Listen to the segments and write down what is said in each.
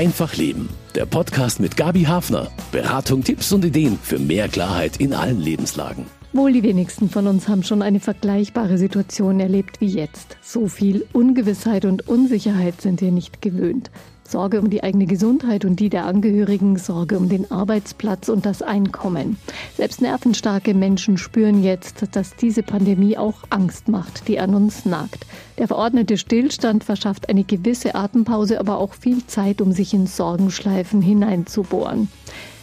Einfach Leben. Der Podcast mit Gabi Hafner. Beratung, Tipps und Ideen für mehr Klarheit in allen Lebenslagen. Wohl die wenigsten von uns haben schon eine vergleichbare Situation erlebt wie jetzt. So viel Ungewissheit und Unsicherheit sind wir nicht gewöhnt. Sorge um die eigene Gesundheit und die der Angehörigen, Sorge um den Arbeitsplatz und das Einkommen. Selbst nervenstarke Menschen spüren jetzt, dass diese Pandemie auch Angst macht, die an uns nagt. Der verordnete Stillstand verschafft eine gewisse Atempause, aber auch viel Zeit, um sich in Sorgenschleifen hineinzubohren.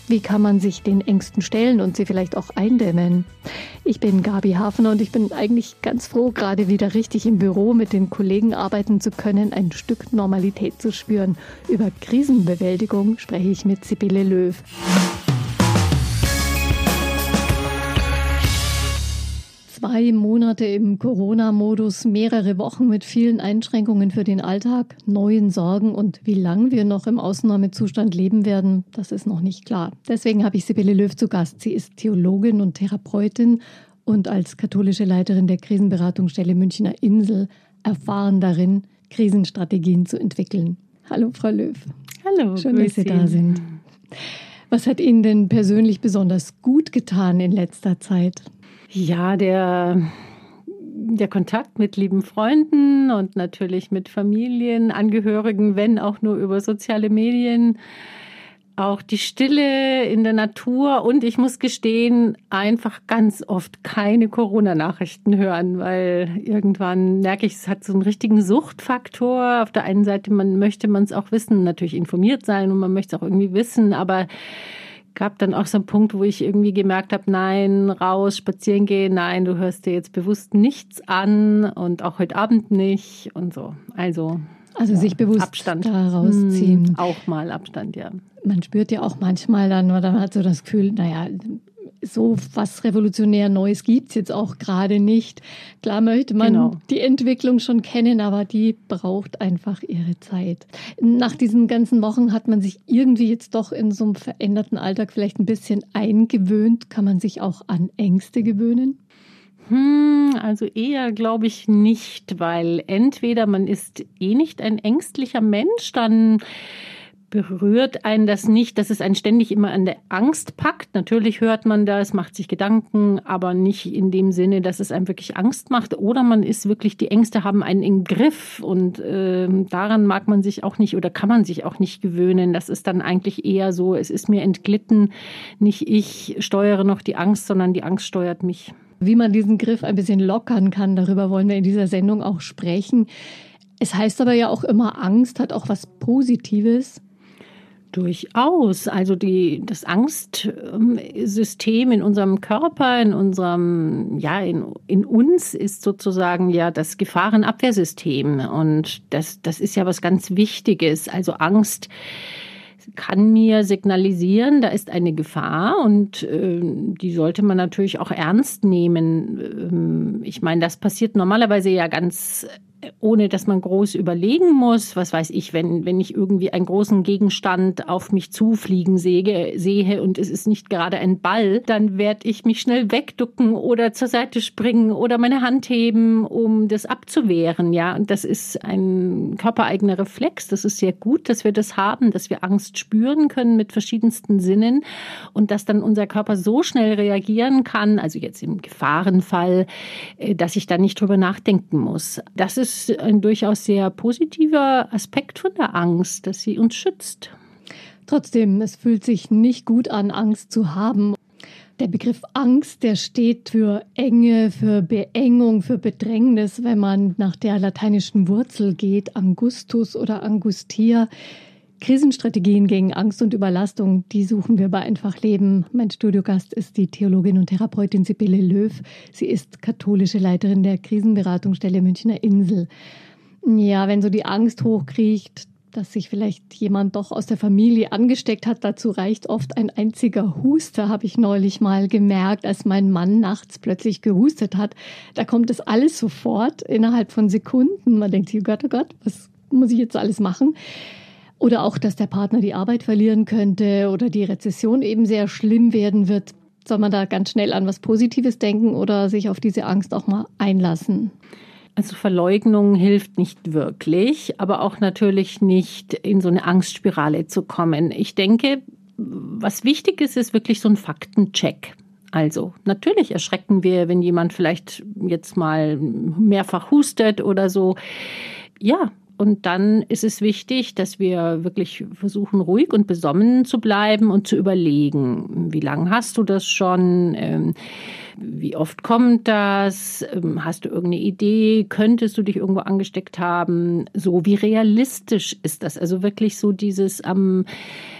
Wie kann man sich den Ängsten stellen und sie vielleicht auch eindämmen? Ich bin Gabi Hafner und ich bin eigentlich ganz froh, gerade wieder richtig im Büro mit den Kollegen arbeiten zu können, ein Stück Normalität zu spüren. Über Krisenbewältigung spreche ich mit Sibylle Löw. Zwei Monate im Corona-Modus, mehrere Wochen mit vielen Einschränkungen für den Alltag, neuen Sorgen und wie lange wir noch im Ausnahmezustand leben werden, das ist noch nicht klar. Deswegen habe ich Sibylle Löw zu Gast. Sie ist Theologin und Therapeutin und als katholische Leiterin der Krisenberatungsstelle Münchner Insel erfahren darin, Krisenstrategien zu entwickeln. Hallo, Frau Löw. Hallo, schön, dass Sie da sind. Was hat Ihnen denn persönlich besonders gut getan in letzter Zeit? Ja, der, der Kontakt mit lieben Freunden und natürlich mit Familienangehörigen, wenn auch nur über soziale Medien. Auch die Stille in der Natur und ich muss gestehen, einfach ganz oft keine Corona-Nachrichten hören, weil irgendwann merke ich, es hat so einen richtigen Suchtfaktor. Auf der einen Seite man möchte man es auch wissen, natürlich informiert sein und man möchte es auch irgendwie wissen, aber gab dann auch so einen Punkt, wo ich irgendwie gemerkt habe, nein, raus, spazieren gehen, nein, du hörst dir jetzt bewusst nichts an und auch heute Abend nicht und so. Also also ja, sich bewusst Abstand. da rausziehen. Hm, auch mal Abstand, ja. Man spürt ja auch manchmal dann, oder man hat so das Gefühl, naja, so was revolutionär Neues gibt es jetzt auch gerade nicht. Klar möchte man genau. die Entwicklung schon kennen, aber die braucht einfach ihre Zeit. Nach diesen ganzen Wochen hat man sich irgendwie jetzt doch in so einem veränderten Alltag vielleicht ein bisschen eingewöhnt. Kann man sich auch an Ängste gewöhnen? Hm, also eher glaube ich nicht, weil entweder man ist eh nicht ein ängstlicher Mensch, dann berührt einen das nicht, dass es einen ständig immer an der Angst packt. Natürlich hört man das, macht sich Gedanken, aber nicht in dem Sinne, dass es einem wirklich Angst macht. Oder man ist wirklich, die Ängste haben einen im Griff und äh, daran mag man sich auch nicht oder kann man sich auch nicht gewöhnen. Das ist dann eigentlich eher so, es ist mir entglitten, nicht ich steuere noch die Angst, sondern die Angst steuert mich. Wie man diesen Griff ein bisschen lockern kann, darüber wollen wir in dieser Sendung auch sprechen. Es heißt aber ja auch immer, Angst hat auch was Positives. Durchaus. Also die, das Angstsystem in unserem Körper, in unserem, ja, in, in uns ist sozusagen ja das Gefahrenabwehrsystem. Und das, das ist ja was ganz Wichtiges. Also Angst kann mir signalisieren, da ist eine Gefahr und äh, die sollte man natürlich auch ernst nehmen. Ähm, ich meine, das passiert normalerweise ja ganz ohne dass man groß überlegen muss, was weiß ich, wenn, wenn ich irgendwie einen großen Gegenstand auf mich zufliegen sehe, sehe und es ist nicht gerade ein Ball, dann werde ich mich schnell wegducken oder zur Seite springen oder meine Hand heben, um das abzuwehren. Ja, und das ist ein körpereigener Reflex. Das ist sehr gut, dass wir das haben, dass wir Angst spüren können mit verschiedensten Sinnen und dass dann unser Körper so schnell reagieren kann, also jetzt im Gefahrenfall, äh, dass ich da nicht drüber nachdenken muss. Das ist ist ein durchaus sehr positiver Aspekt von der Angst, dass sie uns schützt. Trotzdem, es fühlt sich nicht gut an, Angst zu haben. Der Begriff Angst, der steht für Enge, für Beengung, für Bedrängnis, wenn man nach der lateinischen Wurzel geht, Angustus oder Angustia. Krisenstrategien gegen Angst und Überlastung, die suchen wir bei Einfach Leben. Mein Studiogast ist die Theologin und Therapeutin Sibylle Löw. Sie ist katholische Leiterin der Krisenberatungsstelle Münchner Insel. Ja, wenn so die Angst hochkriecht, dass sich vielleicht jemand doch aus der Familie angesteckt hat. Dazu reicht oft ein einziger Huster, habe ich neulich mal gemerkt, als mein Mann nachts plötzlich gehustet hat. Da kommt das alles sofort innerhalb von Sekunden. Man denkt oh Gott, oh Gott, was muss ich jetzt alles machen? Oder auch, dass der Partner die Arbeit verlieren könnte oder die Rezession eben sehr schlimm werden wird. Soll man da ganz schnell an was Positives denken oder sich auf diese Angst auch mal einlassen? Also Verleugnung hilft nicht wirklich, aber auch natürlich nicht in so eine Angstspirale zu kommen. Ich denke, was wichtig ist, ist wirklich so ein Faktencheck. Also natürlich erschrecken wir, wenn jemand vielleicht jetzt mal mehrfach hustet oder so. Ja, und dann ist es wichtig, dass wir wirklich versuchen, ruhig und besonnen zu bleiben und zu überlegen, wie lange hast du das schon? Ähm, wie oft kommt das? Ähm, hast du irgendeine Idee? Könntest du dich irgendwo angesteckt haben? So, wie realistisch ist das? Also wirklich so dieses ähm,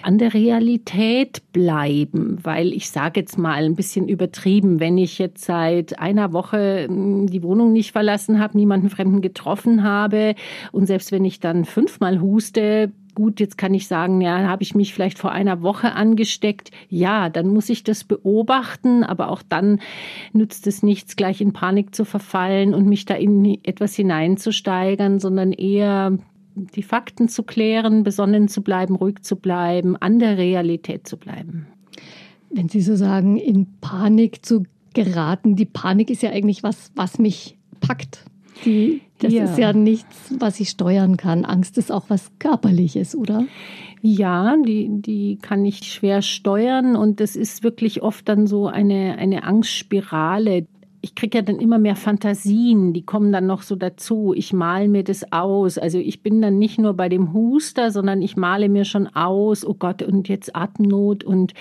an der Realität bleiben, weil ich sage jetzt mal ein bisschen übertrieben, wenn ich jetzt seit einer Woche ähm, die Wohnung nicht verlassen habe, niemanden Fremden getroffen habe und selbst wenn ich dann fünfmal huste, gut, jetzt kann ich sagen, ja, habe ich mich vielleicht vor einer Woche angesteckt. Ja, dann muss ich das beobachten, aber auch dann nützt es nichts, gleich in Panik zu verfallen und mich da in etwas hineinzusteigern, sondern eher die Fakten zu klären, besonnen zu bleiben, ruhig zu bleiben, an der Realität zu bleiben. Wenn Sie so sagen, in Panik zu geraten, die Panik ist ja eigentlich was, was mich packt. Die, das ja. ist ja nichts, was ich steuern kann. Angst ist auch was Körperliches, oder? Ja, die, die kann ich schwer steuern und das ist wirklich oft dann so eine, eine Angstspirale, ich kriege ja dann immer mehr Fantasien, die kommen dann noch so dazu. Ich male mir das aus. Also ich bin dann nicht nur bei dem Huster, sondern ich male mir schon aus, oh Gott, und jetzt Atemnot und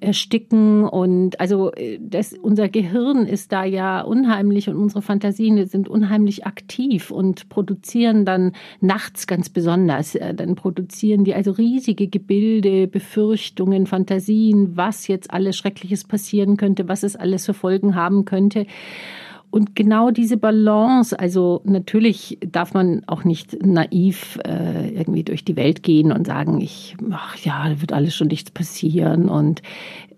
Ersticken. Und also äh, das, unser Gehirn ist da ja unheimlich und unsere Fantasien sind unheimlich aktiv und produzieren dann nachts ganz besonders. Äh, dann produzieren die also riesige Gebilde, Befürchtungen, Fantasien, was jetzt alles Schreckliches passieren könnte, was es alles für Folgen haben könnte. Und genau diese Balance, also natürlich darf man auch nicht naiv äh, irgendwie durch die Welt gehen und sagen, ich, ach ja, wird alles schon nichts passieren. Und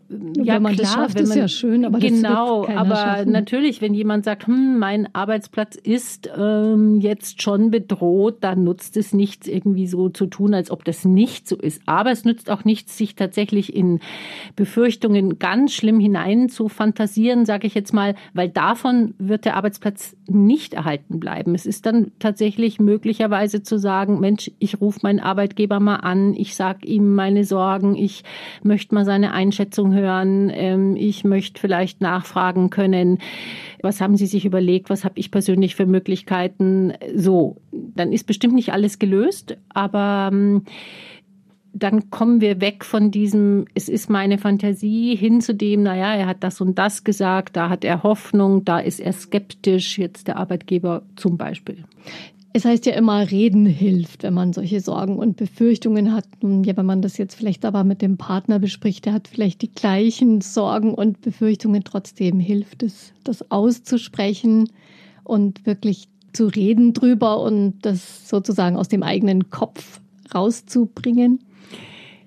ja, wenn man klar, das schafft, ist man, ja schön, aber genau, aber schaffen. natürlich, wenn jemand sagt, hm, mein Arbeitsplatz ist ähm, jetzt schon bedroht, dann nutzt es nichts, irgendwie so zu tun, als ob das nicht so ist. Aber es nützt auch nichts, sich tatsächlich in Befürchtungen ganz schlimm hinein zu fantasieren, sage ich jetzt mal, weil davon wird der Arbeitsplatz nicht erhalten bleiben. Es ist dann tatsächlich möglicherweise zu sagen, Mensch, ich rufe meinen Arbeitgeber mal an, ich sage ihm meine Sorgen, ich möchte mal seine Einschätzung hören. Ähm, ich möchte vielleicht nachfragen können, was haben Sie sich überlegt, was habe ich persönlich für Möglichkeiten. So, dann ist bestimmt nicht alles gelöst, aber ähm, dann kommen wir weg von diesem, es ist meine Fantasie, hin zu dem, naja, er hat das und das gesagt, da hat er Hoffnung, da ist er skeptisch, jetzt der Arbeitgeber zum Beispiel. Es heißt ja immer, reden hilft, wenn man solche Sorgen und Befürchtungen hat. Ja, wenn man das jetzt vielleicht aber mit dem Partner bespricht, der hat vielleicht die gleichen Sorgen und Befürchtungen, trotzdem hilft es, das auszusprechen und wirklich zu reden drüber und das sozusagen aus dem eigenen Kopf rauszubringen.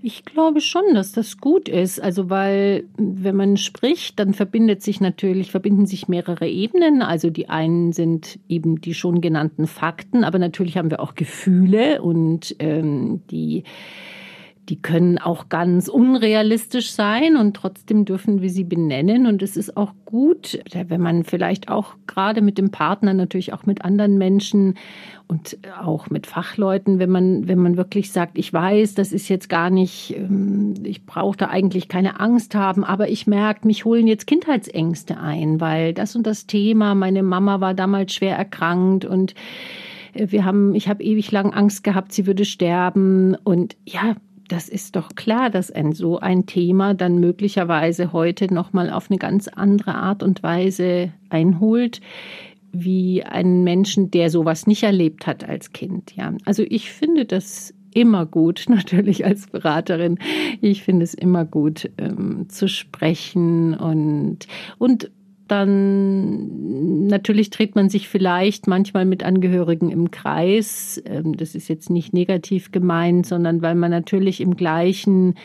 Ich glaube schon, dass das gut ist. Also, weil, wenn man spricht, dann verbindet sich natürlich, verbinden sich mehrere Ebenen. Also, die einen sind eben die schon genannten Fakten, aber natürlich haben wir auch Gefühle und ähm, die die können auch ganz unrealistisch sein und trotzdem dürfen wir sie benennen. Und es ist auch gut, wenn man vielleicht auch gerade mit dem Partner, natürlich auch mit anderen Menschen und auch mit Fachleuten, wenn man, wenn man wirklich sagt, ich weiß, das ist jetzt gar nicht, ähm, ich brauche da eigentlich keine Angst haben, aber ich merke, mich holen jetzt Kindheitsängste ein, weil das und das Thema, meine Mama war damals schwer erkrankt und äh, wir haben, ich habe ewig lang Angst gehabt, sie würde sterben. Und ja, das ist doch klar, dass ein so ein Thema dann möglicherweise heute nochmal auf eine ganz andere Art und Weise einholt, wie einen Menschen, der sowas nicht erlebt hat als Kind. Ja, also ich finde das immer gut, natürlich als Beraterin. Ich finde es immer gut ähm, zu sprechen und und dann natürlich dreht man sich vielleicht manchmal mit Angehörigen im Kreis. Ähm, das ist jetzt nicht negativ gemeint, sondern weil man natürlich im gleichen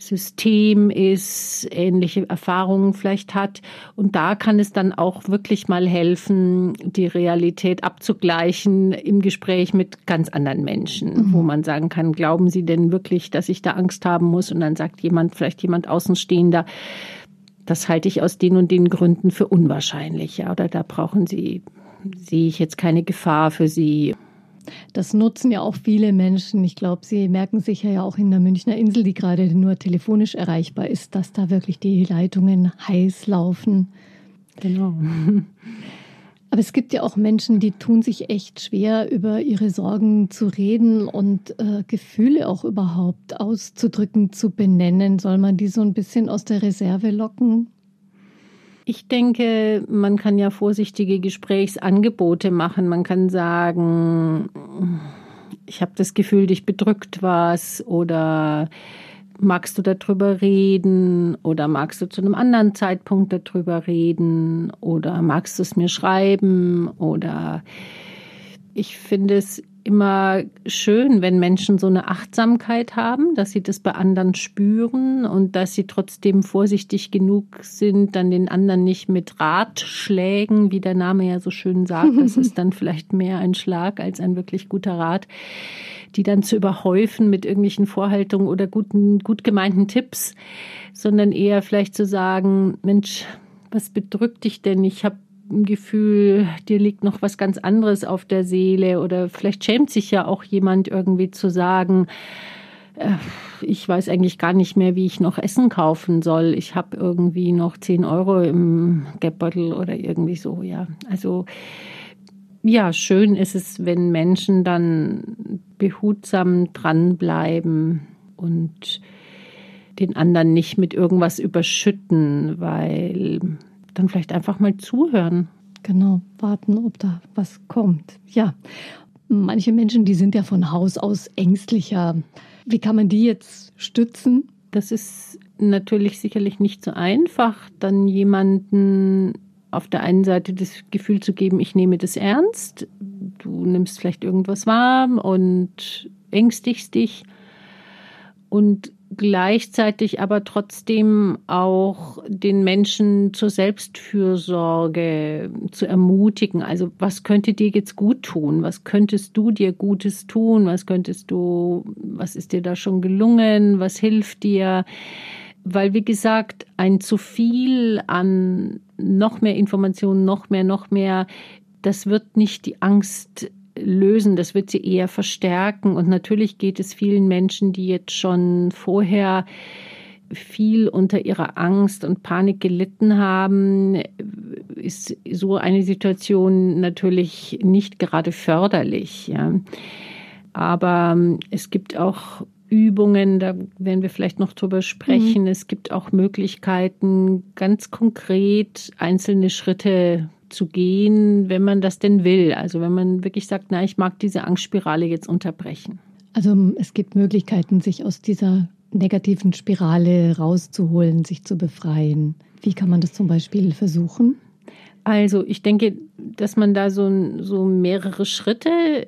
System ist, ähnliche Erfahrungen vielleicht hat. Und da kann es dann auch wirklich mal helfen, die Realität abzugleichen im Gespräch mit ganz anderen Menschen, mhm. wo man sagen kann, glauben Sie denn wirklich, dass ich da Angst haben muss? Und dann sagt jemand, vielleicht jemand Außenstehender, das halte ich aus den und den Gründen für unwahrscheinlich, ja, oder da brauchen Sie sehe ich jetzt keine Gefahr für sie. Das nutzen ja auch viele Menschen. Ich glaube, Sie merken sicher ja auch in der Münchner Insel, die gerade nur telefonisch erreichbar ist, dass da wirklich die Leitungen heiß laufen. Genau. Aber es gibt ja auch Menschen, die tun sich echt schwer, über ihre Sorgen zu reden und äh, Gefühle auch überhaupt auszudrücken, zu benennen. Soll man die so ein bisschen aus der Reserve locken? Ich denke, man kann ja vorsichtige Gesprächsangebote machen. Man kann sagen, ich habe das Gefühl, dich bedrückt was oder magst du darüber reden oder magst du zu einem anderen Zeitpunkt darüber reden oder magst du es mir schreiben oder ich finde es immer schön, wenn Menschen so eine Achtsamkeit haben, dass sie das bei anderen spüren und dass sie trotzdem vorsichtig genug sind, dann den anderen nicht mit Ratschlägen, wie der Name ja so schön sagt, das ist dann vielleicht mehr ein Schlag als ein wirklich guter Rat, die dann zu überhäufen mit irgendwelchen Vorhaltungen oder guten, gut gemeinten Tipps, sondern eher vielleicht zu sagen, Mensch, was bedrückt dich denn? Ich habe ein Gefühl, dir liegt noch was ganz anderes auf der Seele oder vielleicht schämt sich ja auch jemand irgendwie zu sagen, äh, ich weiß eigentlich gar nicht mehr, wie ich noch Essen kaufen soll. Ich habe irgendwie noch 10 Euro im Geldbeutel oder irgendwie so, ja. Also ja, schön ist es, wenn Menschen dann behutsam dranbleiben und den anderen nicht mit irgendwas überschütten, weil dann vielleicht einfach mal zuhören. Genau, warten, ob da was kommt. Ja, manche Menschen, die sind ja von Haus aus ängstlicher. Wie kann man die jetzt stützen? Das ist natürlich sicherlich nicht so einfach, dann jemanden auf der einen Seite das Gefühl zu geben, ich nehme das ernst, du nimmst vielleicht irgendwas wahr und ängstigst dich und gleichzeitig aber trotzdem auch den Menschen zur Selbstfürsorge zu ermutigen. Also was könnte dir jetzt gut tun? Was könntest du dir Gutes tun? Was könntest du, was ist dir da schon gelungen? Was hilft dir? Weil, wie gesagt, ein zu viel an noch mehr Informationen, noch mehr, noch mehr, das wird nicht die Angst lösen, das wird sie eher verstärken. Und natürlich geht es vielen Menschen, die jetzt schon vorher viel unter ihrer Angst und Panik gelitten haben, ist so eine Situation natürlich nicht gerade förderlich. Ja. Aber ähm, es gibt auch Übungen, da werden wir vielleicht noch drüber sprechen. Mhm. Es gibt auch Möglichkeiten, ganz konkret einzelne Schritte zu gehen, wenn man das denn will. Also wenn man wirklich sagt, na, ich mag diese Angstspirale jetzt unterbrechen. Also es gibt Möglichkeiten, sich aus dieser negativen Spirale rauszuholen, sich zu befreien. Wie kann man das zum Beispiel versuchen? Also ich denke, dass man da so, so mehrere Schritte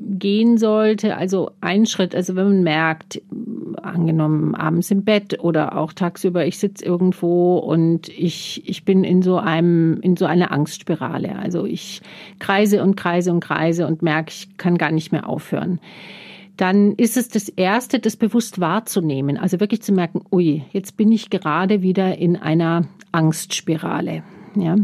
gehen sollte. Also ein Schritt, also wenn man merkt, angenommen abends im Bett oder auch tagsüber, ich sitze irgendwo und ich, ich bin in so einem, in so einer Angstspirale. Also ich kreise und kreise und kreise und merke, ich kann gar nicht mehr aufhören. Dann ist es das Erste, das bewusst wahrzunehmen. Also wirklich zu merken, ui, jetzt bin ich gerade wieder in einer Angstspirale. Ja.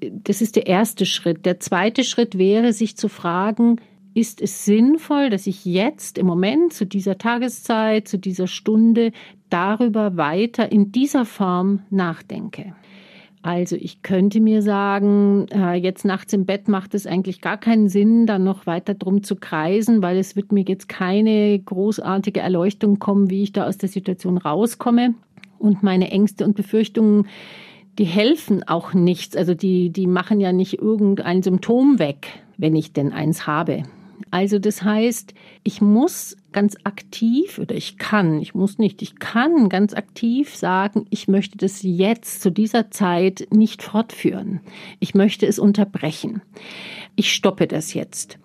Das ist der erste Schritt. Der zweite Schritt wäre, sich zu fragen, ist es sinnvoll, dass ich jetzt im Moment zu dieser Tageszeit, zu dieser Stunde darüber weiter in dieser Form nachdenke. Also ich könnte mir sagen, äh, jetzt nachts im Bett macht es eigentlich gar keinen Sinn, dann noch weiter drum zu kreisen, weil es wird mir jetzt keine großartige Erleuchtung kommen, wie ich da aus der Situation rauskomme. Und meine Ängste und Befürchtungen, die helfen auch nichts. Also die, die machen ja nicht irgendein Symptom weg, wenn ich denn eins habe. Also das heißt, ich muss ganz aktiv oder ich kann, ich muss nicht, ich kann ganz aktiv sagen, ich möchte das jetzt zu dieser Zeit nicht fortführen. Ich möchte es unterbrechen. Ich stoppe das jetzt.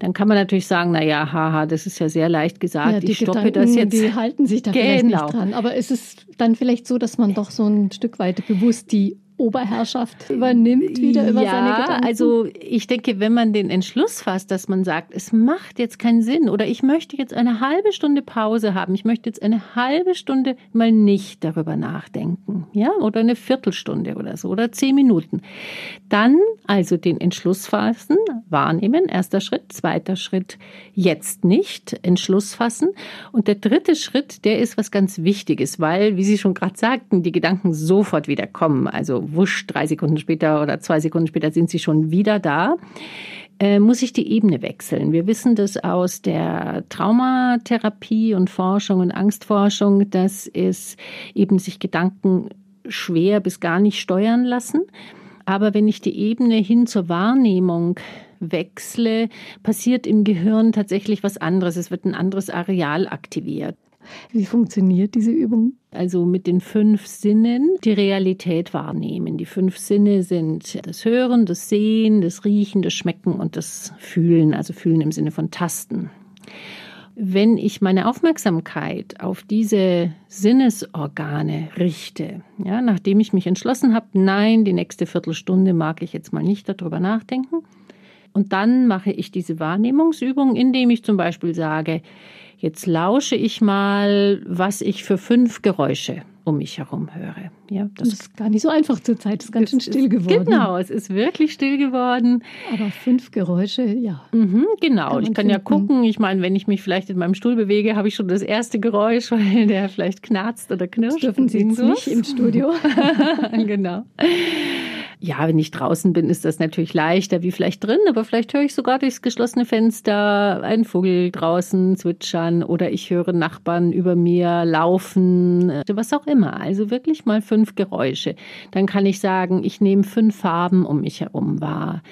Dann kann man natürlich sagen, na ja, haha, das ist ja sehr leicht gesagt. Ja, ich stoppe Gedanken, das jetzt. Die halten sich da genau. vielleicht nicht dran. Aber ist es dann vielleicht so, dass man doch so ein Stück weit bewusst die Oberherrschaft übernimmt wieder über ja, seine Gedanken? Also ich denke, wenn man den Entschluss fasst, dass man sagt, es macht jetzt keinen Sinn oder ich möchte jetzt eine halbe Stunde Pause haben, ich möchte jetzt eine halbe Stunde mal nicht darüber nachdenken, ja, oder eine Viertelstunde oder so oder zehn Minuten, dann also den Entschluss fassen, wahrnehmen, erster Schritt, zweiter Schritt, jetzt nicht, Entschluss fassen und der dritte Schritt, der ist was ganz Wichtiges, weil, wie Sie schon gerade sagten, die Gedanken sofort wieder kommen, also wusch, drei Sekunden später oder zwei Sekunden später sind sie schon wieder da, äh, muss ich die Ebene wechseln. Wir wissen das aus der Traumatherapie und Forschung und Angstforschung, dass es eben sich Gedanken schwer bis gar nicht steuern lassen. Aber wenn ich die Ebene hin zur Wahrnehmung wechsle, passiert im Gehirn tatsächlich was anderes. Es wird ein anderes Areal aktiviert. Wie funktioniert diese Übung? Also mit den fünf Sinnen die Realität wahrnehmen. Die fünf Sinne sind das Hören, das Sehen, das Riechen, das Schmecken und das Fühlen, also Fühlen im Sinne von Tasten. Wenn ich meine Aufmerksamkeit auf diese Sinnesorgane richte, ja, nachdem ich mich entschlossen habe, nein, die nächste Viertelstunde mag ich jetzt mal nicht darüber nachdenken, und dann mache ich diese Wahrnehmungsübung, indem ich zum Beispiel sage, Jetzt lausche ich mal, was ich für fünf Geräusche um mich herum höre. Ja, das, das ist gar nicht so einfach zur Zeit. Es ist ganz schön still geworden. Genau, es ist wirklich still geworden. Aber fünf Geräusche, ja. Mhm, genau. Kann ich kann finden. ja gucken. Ich meine, wenn ich mich vielleicht in meinem Stuhl bewege, habe ich schon das erste Geräusch, weil der vielleicht knarzt oder knirscht. Das dürfen Sie nicht im Studio. genau. Ja, wenn ich draußen bin, ist das natürlich leichter wie vielleicht drin, aber vielleicht höre ich sogar durchs geschlossene Fenster einen Vogel draußen zwitschern oder ich höre Nachbarn über mir laufen, äh, was auch immer. Also wirklich mal fünf Geräusche. Dann kann ich sagen, ich nehme fünf Farben um mich herum wahr.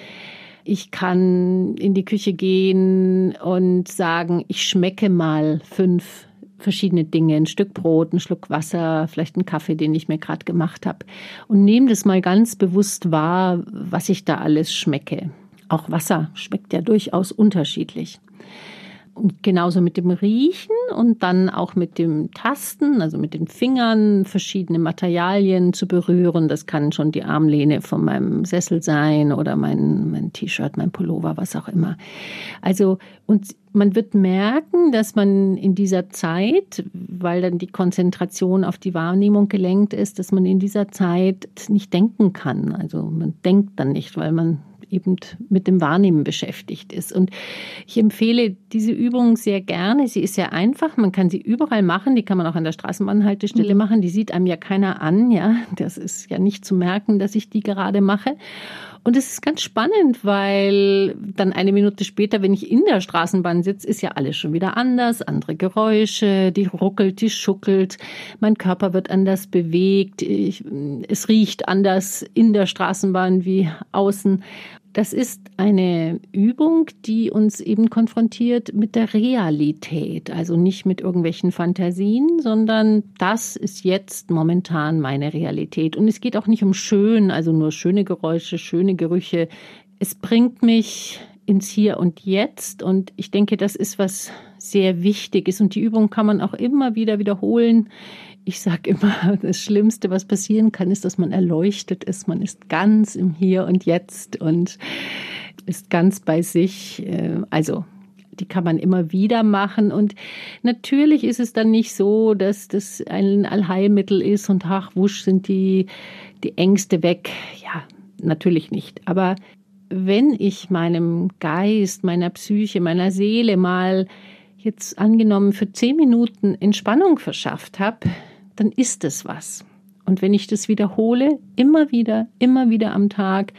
Ich kann in die Küche gehen und sagen, ich schmecke mal fünf verschiedene Dinge, ein Stück Brot, ein Schluck Wasser, vielleicht einen Kaffee, den ich mir gerade gemacht habe. Und nehme das mal ganz bewusst wahr, was ich da alles schmecke. Auch Wasser schmeckt ja durchaus unterschiedlich. Und genauso mit dem Riechen und dann auch mit dem Tasten, also mit den Fingern verschiedene Materialien zu berühren. Das kann schon die Armlehne von meinem Sessel sein oder mein, mein T-Shirt, mein Pullover, was auch immer. Also, und man wird merken, dass man in dieser Zeit, weil dann die Konzentration auf die Wahrnehmung gelenkt ist, dass man in dieser Zeit nicht denken kann. Also man denkt dann nicht, weil man eben mit dem Wahrnehmen beschäftigt ist. Und ich empfehle diese Übung sehr gerne. Sie ist sehr einfach. Man kann sie überall machen. Die kann man auch an der Straßenbahnhaltestelle mhm. machen. Die sieht einem ja keiner an. Ja, das ist ja nicht zu merken, dass ich die gerade mache. Und es ist ganz spannend, weil dann eine Minute später, wenn ich in der Straßenbahn sitze, ist ja alles schon wieder anders. Andere Geräusche, die ruckelt, die schuckelt. Mein Körper wird anders bewegt. Ich, es riecht anders in der Straßenbahn wie außen. Das ist eine Übung, die uns eben konfrontiert mit der Realität, also nicht mit irgendwelchen Fantasien, sondern das ist jetzt momentan meine Realität. Und es geht auch nicht um schön, also nur schöne Geräusche, schöne Gerüche. Es bringt mich ins Hier und Jetzt und ich denke, das ist was sehr Wichtiges und die Übung kann man auch immer wieder wiederholen ich sage immer, das Schlimmste, was passieren kann, ist, dass man erleuchtet ist. Man ist ganz im Hier und Jetzt und ist ganz bei sich. Äh, also die kann man immer wieder machen. Und natürlich ist es dann nicht so, dass das ein Allheilmittel ist und ach, wusch sind die, die Ängste weg. Ja, natürlich nicht. Aber wenn ich meinem Geist, meiner Psyche, meiner Seele mal jetzt angenommen für zehn Minuten Entspannung verschafft habe, dann ist es was. Und wenn ich das wiederhole, immer wieder, immer wieder am Tag,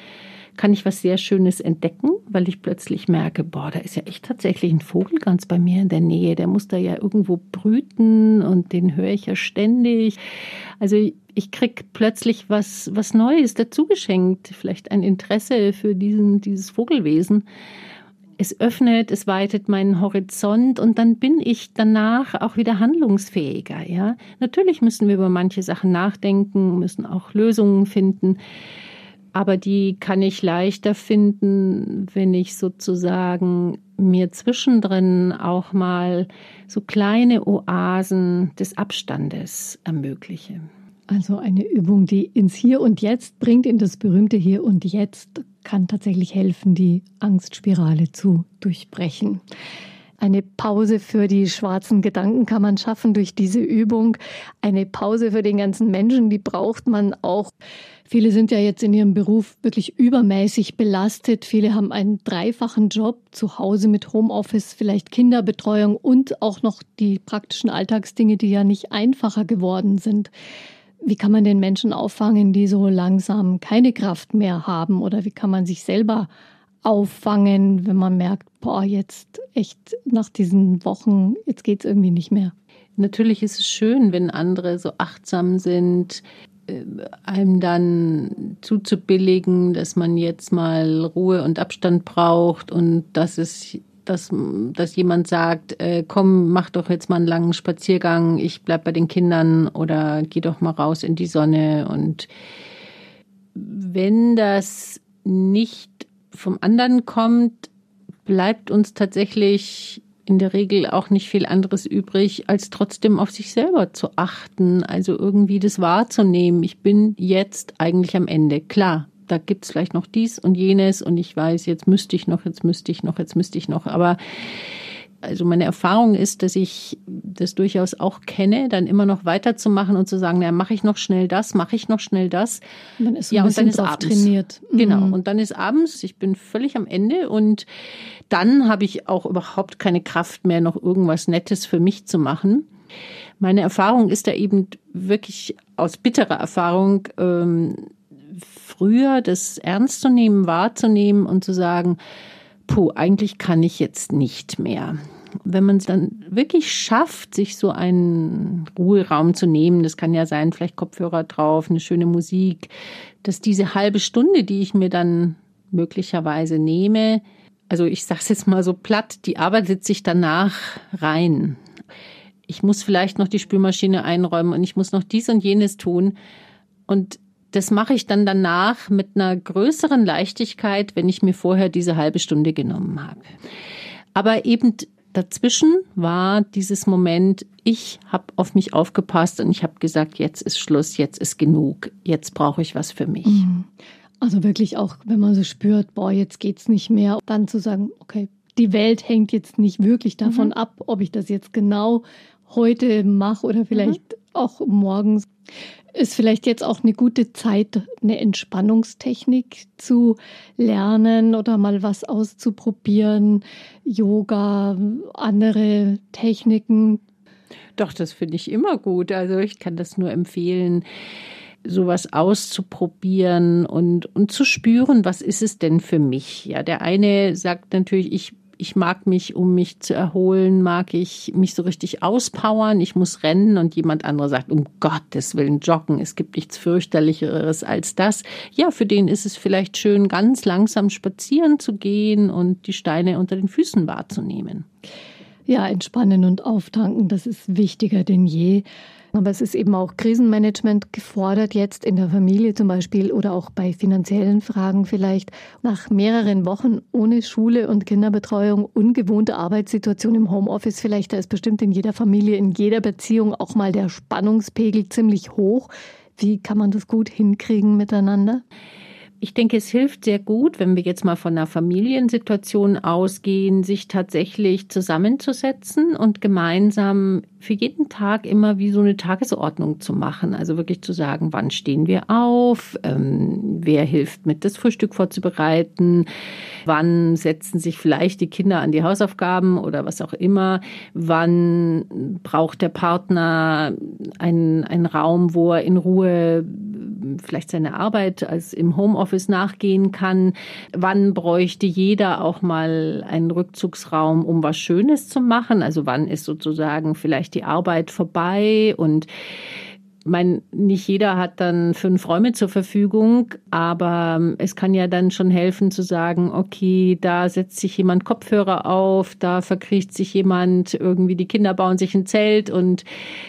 kann ich was sehr Schönes entdecken, weil ich plötzlich merke, boah, da ist ja echt tatsächlich ein Vogel ganz bei mir in der Nähe, der muss da ja irgendwo brüten und den höre ich ja ständig. Also ich krieg plötzlich was, was Neues dazugeschenkt, vielleicht ein Interesse für diesen, dieses Vogelwesen es öffnet, es weitet meinen Horizont und dann bin ich danach auch wieder handlungsfähiger, ja. Natürlich müssen wir über manche Sachen nachdenken, müssen auch Lösungen finden. Aber die kann ich leichter finden, wenn ich sozusagen mir zwischendrin auch mal so kleine Oasen des Abstandes ermögliche. Also eine Übung, die ins Hier und Jetzt bringt, in das berühmte Hier und Jetzt, kann tatsächlich helfen, die Angstspirale zu durchbrechen. Eine Pause für die schwarzen Gedanken kann man schaffen durch diese Übung. Eine Pause für den ganzen Menschen, die braucht man auch. Viele sind ja jetzt in ihrem Beruf wirklich übermäßig belastet. Viele haben einen dreifachen Job zu Hause mit Homeoffice, vielleicht Kinderbetreuung und auch noch die praktischen Alltagsdinge, die ja nicht einfacher geworden sind. Wie kann man den Menschen auffangen, die so langsam keine Kraft mehr haben? Oder wie kann man sich selber auffangen, wenn man merkt, boah, jetzt echt nach diesen Wochen, jetzt geht es irgendwie nicht mehr. Natürlich ist es schön, wenn andere so achtsam sind, äh, einem dann zuzubilligen, dass man jetzt mal Ruhe und Abstand braucht und dass es dass, dass jemand sagt, äh, komm, mach doch jetzt mal einen langen Spaziergang, ich bleib bei den Kindern oder geh doch mal raus in die Sonne. Und wenn das nicht vom anderen kommt, bleibt uns tatsächlich in der Regel auch nicht viel anderes übrig, als trotzdem auf sich selber zu achten, also irgendwie das wahrzunehmen. Ich bin jetzt eigentlich am Ende. Klar, da gibt's vielleicht noch dies und jenes und ich weiß, jetzt müsste ich noch, jetzt müsste ich noch, jetzt müsste ich noch. Aber also meine Erfahrung ist, dass ich das durchaus auch kenne, dann immer noch weiterzumachen und zu sagen, na, mache ich noch schnell das, mache ich noch schnell das. Man ist so ja, und dann ist abends. trainiert. Genau. Mhm. Und dann ist abends, ich bin völlig am Ende und dann habe ich auch überhaupt keine Kraft mehr, noch irgendwas Nettes für mich zu machen. Meine Erfahrung ist da eben wirklich aus bitterer Erfahrung, ähm, früher das ernst zu nehmen, wahrzunehmen und zu sagen, puh, eigentlich kann ich jetzt nicht mehr. Wenn man es dann wirklich schafft, sich so einen Ruheraum zu nehmen, das kann ja sein, vielleicht Kopfhörer drauf, eine schöne Musik, dass diese halbe Stunde, die ich mir dann möglicherweise nehme, also ich sage es jetzt mal so platt, die arbeitet sich danach rein. Ich muss vielleicht noch die Spülmaschine einräumen und ich muss noch dies und jenes tun. Und das mache ich dann danach mit einer größeren Leichtigkeit, wenn ich mir vorher diese halbe Stunde genommen habe. Aber eben dazwischen war dieses Moment, ich habe auf mich aufgepasst und ich habe gesagt, jetzt ist Schluss, jetzt ist genug, jetzt brauche ich was für mich. Mhm. Also wirklich auch, wenn man so spürt, boah, jetzt geht's nicht mehr, dann zu sagen, okay, die Welt hängt jetzt nicht wirklich davon mhm. ab, ob ich das jetzt genau heute mache oder vielleicht mhm. auch morgens. Ist vielleicht jetzt auch eine gute Zeit, eine Entspannungstechnik zu lernen oder mal was auszuprobieren, Yoga, andere Techniken. Doch, das finde ich immer gut. Also ich kann das nur empfehlen sowas auszuprobieren und, und zu spüren, was ist es denn für mich? Ja, der eine sagt natürlich, ich ich mag mich, um mich zu erholen, mag ich mich so richtig auspowern. Ich muss rennen und jemand andere sagt, um Gottes Willen joggen. Es gibt nichts fürchterlicheres als das. Ja, für den ist es vielleicht schön, ganz langsam spazieren zu gehen und die Steine unter den Füßen wahrzunehmen. Ja, entspannen und auftanken, das ist wichtiger denn je. Aber es ist eben auch Krisenmanagement gefordert jetzt in der Familie zum Beispiel oder auch bei finanziellen Fragen vielleicht. Nach mehreren Wochen ohne Schule und Kinderbetreuung, ungewohnte Arbeitssituation im Homeoffice vielleicht, da ist bestimmt in jeder Familie, in jeder Beziehung auch mal der Spannungspegel ziemlich hoch. Wie kann man das gut hinkriegen miteinander? Ich denke, es hilft sehr gut, wenn wir jetzt mal von einer Familiensituation ausgehen, sich tatsächlich zusammenzusetzen und gemeinsam für jeden Tag immer wie so eine Tagesordnung zu machen. Also wirklich zu sagen, wann stehen wir auf, ähm, wer hilft mit, das Frühstück vorzubereiten, wann setzen sich vielleicht die Kinder an die Hausaufgaben oder was auch immer, wann braucht der Partner einen, einen Raum, wo er in Ruhe vielleicht seine Arbeit als im Homeoffice nachgehen kann, wann bräuchte jeder auch mal einen Rückzugsraum, um was Schönes zu machen, also wann ist sozusagen vielleicht die Arbeit vorbei? Und mein, nicht jeder hat dann fünf Räume zur Verfügung, aber es kann ja dann schon helfen zu sagen, okay, da setzt sich jemand Kopfhörer auf, da verkriecht sich jemand, irgendwie die Kinder bauen sich ein Zelt und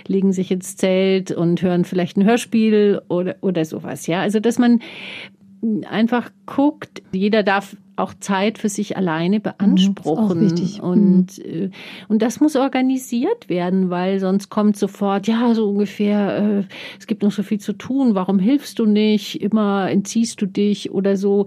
legen sich ins Zelt und hören vielleicht ein Hörspiel oder, oder sowas, ja. Also, dass man einfach guckt, jeder darf auch Zeit für sich alleine mhm, beanspruchen. Mhm, und, mhm. und das muss organisiert werden, weil sonst kommt sofort, ja, so ungefähr, äh, es gibt noch so viel zu tun, warum hilfst du nicht, immer entziehst du dich oder so.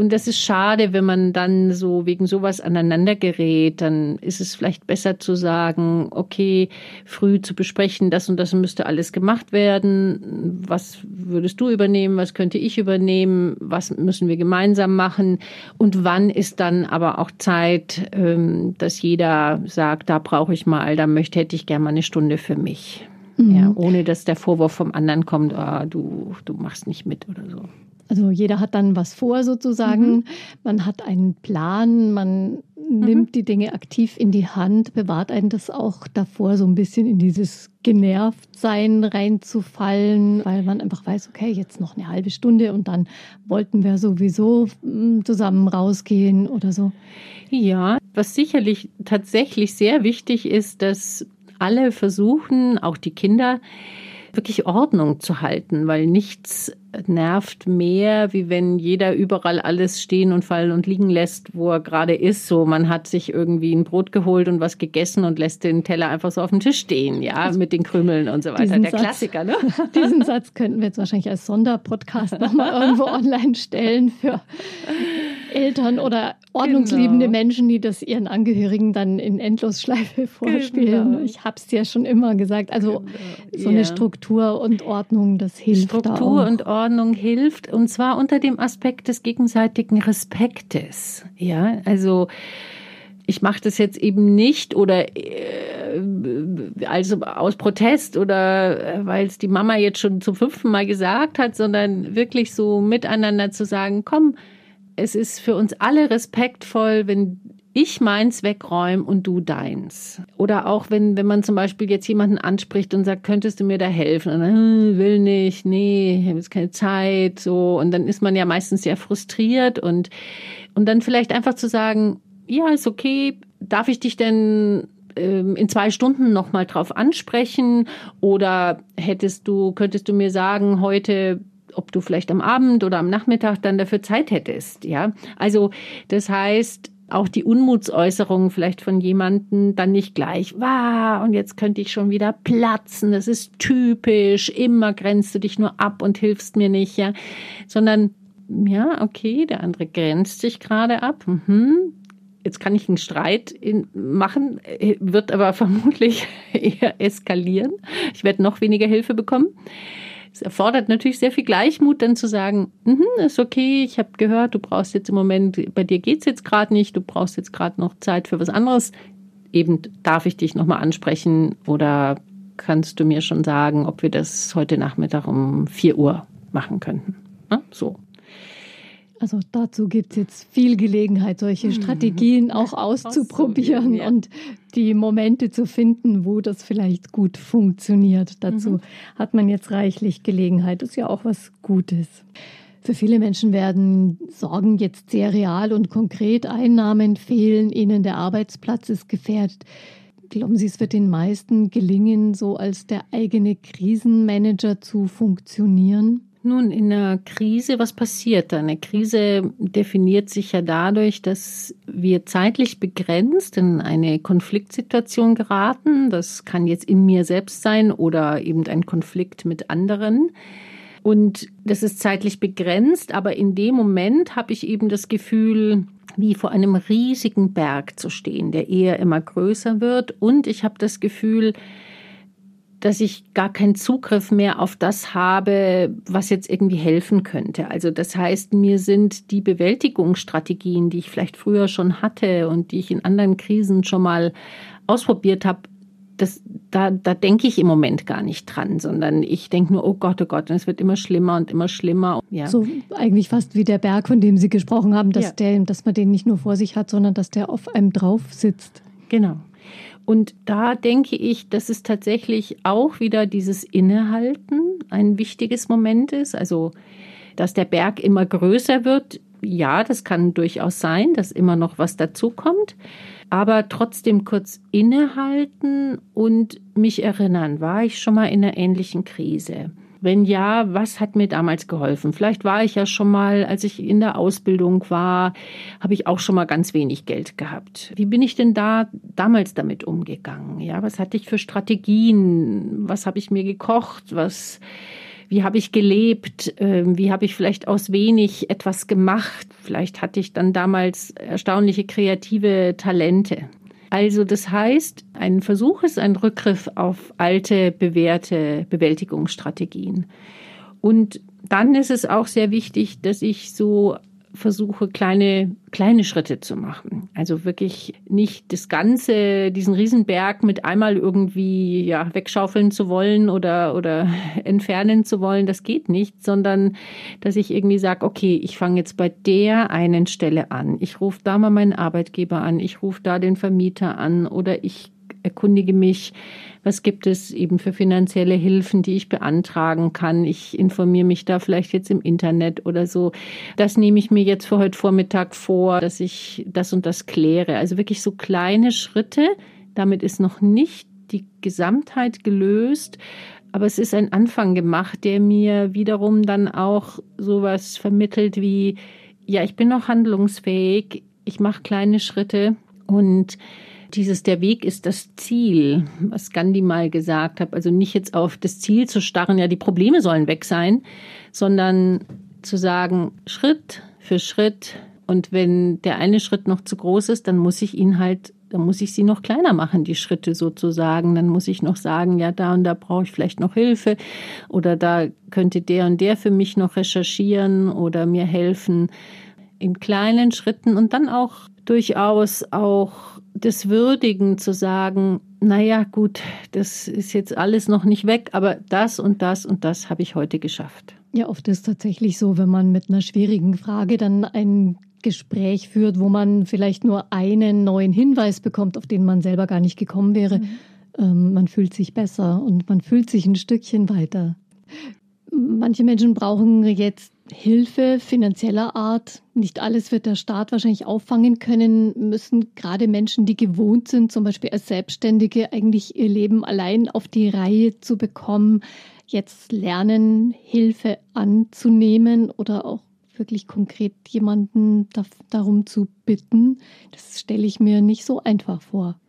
Und das ist schade, wenn man dann so wegen sowas aneinander gerät. Dann ist es vielleicht besser zu sagen, okay, früh zu besprechen, das und das müsste alles gemacht werden. Was würdest du übernehmen? Was könnte ich übernehmen? Was müssen wir gemeinsam machen? Und wann ist dann aber auch Zeit, ähm, dass jeder sagt, da brauche ich mal, da möchte, hätte ich gerne mal eine Stunde für mich. Mhm. Ja, ohne dass der Vorwurf vom anderen kommt, oh, du, du machst nicht mit oder so. Also jeder hat dann was vor sozusagen. Mhm. Man hat einen Plan, man mhm. nimmt die Dinge aktiv in die Hand, bewahrt einen das auch davor, so ein bisschen in dieses Genervtsein reinzufallen, weil man einfach weiß, okay, jetzt noch eine halbe Stunde und dann wollten wir sowieso hm, zusammen rausgehen oder so. Ja, was sicherlich tatsächlich sehr wichtig ist, dass alle versuchen, auch die Kinder, wirklich Ordnung zu halten, weil nichts nervt mehr, wie wenn jeder überall alles stehen und fallen und liegen lässt, wo er gerade ist. So, man hat sich irgendwie ein Brot geholt und was gegessen und lässt den Teller einfach so auf dem Tisch stehen, ja, mit den Krümeln und so weiter. Der Satz, Klassiker, ne? Diesen Satz könnten wir jetzt wahrscheinlich als Sonderpodcast nochmal irgendwo online stellen für Eltern oder ordnungsliebende genau. Menschen, die das ihren Angehörigen dann in Endlosschleife vorspielen. Genau. Ich habe es ja schon immer gesagt. Also genau. so eine Struktur und Ordnung, das hilft. Struktur und Ordnung hilft und zwar unter dem Aspekt des gegenseitigen Respektes. Ja, also ich mache das jetzt eben nicht oder äh, also aus Protest oder äh, weil es die Mama jetzt schon zum fünften Mal gesagt hat, sondern wirklich so miteinander zu sagen, komm, es ist für uns alle respektvoll, wenn ich meins wegräume und du deins. Oder auch wenn, wenn man zum Beispiel jetzt jemanden anspricht und sagt, könntest du mir da helfen? Und dann, hm, will nicht, nee, ich habe jetzt keine Zeit, so. Und dann ist man ja meistens sehr frustriert und, und dann vielleicht einfach zu sagen, ja, ist okay, darf ich dich denn ähm, in zwei Stunden nochmal drauf ansprechen oder hättest du, könntest du mir sagen, heute ob du vielleicht am Abend oder am Nachmittag dann dafür Zeit hättest, ja. Also, das heißt, auch die Unmutsäußerungen vielleicht von jemandem dann nicht gleich, wow, und jetzt könnte ich schon wieder platzen, das ist typisch, immer grenzt du dich nur ab und hilfst mir nicht, ja, sondern, ja, okay, der andere grenzt sich gerade ab, mhm. Jetzt kann ich einen Streit in, machen, wird aber vermutlich eher eskalieren. Ich werde noch weniger Hilfe bekommen. Es erfordert natürlich sehr viel Gleichmut, dann zu sagen, mm ist okay, ich habe gehört, du brauchst jetzt im Moment, bei dir geht's jetzt gerade nicht, du brauchst jetzt gerade noch Zeit für was anderes. Eben darf ich dich nochmal ansprechen oder kannst du mir schon sagen, ob wir das heute Nachmittag um 4 Uhr machen könnten. Ja, so. Also dazu gibt es jetzt viel Gelegenheit, solche mhm. Strategien auch auszuprobieren ja. und die Momente zu finden, wo das vielleicht gut funktioniert. Dazu mhm. hat man jetzt reichlich Gelegenheit. Das ist ja auch was Gutes. Für viele Menschen werden Sorgen jetzt sehr real und konkret. Einnahmen fehlen ihnen, der Arbeitsplatz ist gefährdet. Glauben Sie, es wird den meisten gelingen, so als der eigene Krisenmanager zu funktionieren? Nun, in einer Krise, was passiert da? Eine Krise definiert sich ja dadurch, dass wir zeitlich begrenzt in eine Konfliktsituation geraten. Das kann jetzt in mir selbst sein oder eben ein Konflikt mit anderen. Und das ist zeitlich begrenzt, aber in dem Moment habe ich eben das Gefühl, wie vor einem riesigen Berg zu stehen, der eher immer größer wird. Und ich habe das Gefühl, dass ich gar keinen Zugriff mehr auf das habe, was jetzt irgendwie helfen könnte. Also das heißt, mir sind die Bewältigungsstrategien, die ich vielleicht früher schon hatte und die ich in anderen Krisen schon mal ausprobiert habe, das, da, da denke ich im Moment gar nicht dran, sondern ich denke nur, oh Gott, oh Gott, und es wird immer schlimmer und immer schlimmer. Ja. So eigentlich fast wie der Berg, von dem Sie gesprochen haben, dass, ja. der, dass man den nicht nur vor sich hat, sondern dass der auf einem drauf sitzt. Genau. Und da denke ich, dass es tatsächlich auch wieder dieses Innehalten ein wichtiges Moment ist. Also, dass der Berg immer größer wird. Ja, das kann durchaus sein, dass immer noch was dazukommt. Aber trotzdem kurz innehalten und mich erinnern, war ich schon mal in einer ähnlichen Krise? Wenn ja, was hat mir damals geholfen? Vielleicht war ich ja schon mal, als ich in der Ausbildung war, habe ich auch schon mal ganz wenig Geld gehabt. Wie bin ich denn da damals damit umgegangen? Ja, was hatte ich für Strategien? Was habe ich mir gekocht? Was wie habe ich gelebt, ähm, wie habe ich vielleicht aus wenig etwas gemacht. Vielleicht hatte ich dann damals erstaunliche kreative Talente. Also das heißt, ein Versuch ist ein Rückgriff auf alte, bewährte Bewältigungsstrategien. Und dann ist es auch sehr wichtig, dass ich so versuche, kleine, kleine Schritte zu machen. Also wirklich nicht das Ganze, diesen Riesenberg mit einmal irgendwie, ja, wegschaufeln zu wollen oder, oder entfernen zu wollen. Das geht nicht, sondern dass ich irgendwie sage, okay, ich fange jetzt bei der einen Stelle an. Ich rufe da mal meinen Arbeitgeber an. Ich rufe da den Vermieter an oder ich erkundige mich, was gibt es eben für finanzielle Hilfen, die ich beantragen kann. Ich informiere mich da vielleicht jetzt im Internet oder so. Das nehme ich mir jetzt für heute Vormittag vor, dass ich das und das kläre. Also wirklich so kleine Schritte. Damit ist noch nicht die Gesamtheit gelöst, aber es ist ein Anfang gemacht, der mir wiederum dann auch sowas vermittelt wie, ja, ich bin noch handlungsfähig, ich mache kleine Schritte und dieses der Weg ist das Ziel, was Gandhi mal gesagt hat. Also nicht jetzt auf das Ziel zu starren, ja, die Probleme sollen weg sein, sondern zu sagen, Schritt für Schritt. Und wenn der eine Schritt noch zu groß ist, dann muss ich ihn halt, dann muss ich sie noch kleiner machen, die Schritte sozusagen. Dann muss ich noch sagen, ja, da und da brauche ich vielleicht noch Hilfe oder da könnte der und der für mich noch recherchieren oder mir helfen in kleinen Schritten und dann auch durchaus auch des Würdigen zu sagen, naja, gut, das ist jetzt alles noch nicht weg, aber das und das und das habe ich heute geschafft. Ja, oft ist es tatsächlich so, wenn man mit einer schwierigen Frage dann ein Gespräch führt, wo man vielleicht nur einen neuen Hinweis bekommt, auf den man selber gar nicht gekommen wäre. Mhm. Ähm, man fühlt sich besser und man fühlt sich ein Stückchen weiter. Manche Menschen brauchen jetzt Hilfe finanzieller Art. Nicht alles wird der Staat wahrscheinlich auffangen können, müssen gerade Menschen, die gewohnt sind, zum Beispiel als Selbstständige, eigentlich ihr Leben allein auf die Reihe zu bekommen, jetzt lernen, Hilfe anzunehmen oder auch wirklich konkret jemanden darum zu bitten. Das stelle ich mir nicht so einfach vor.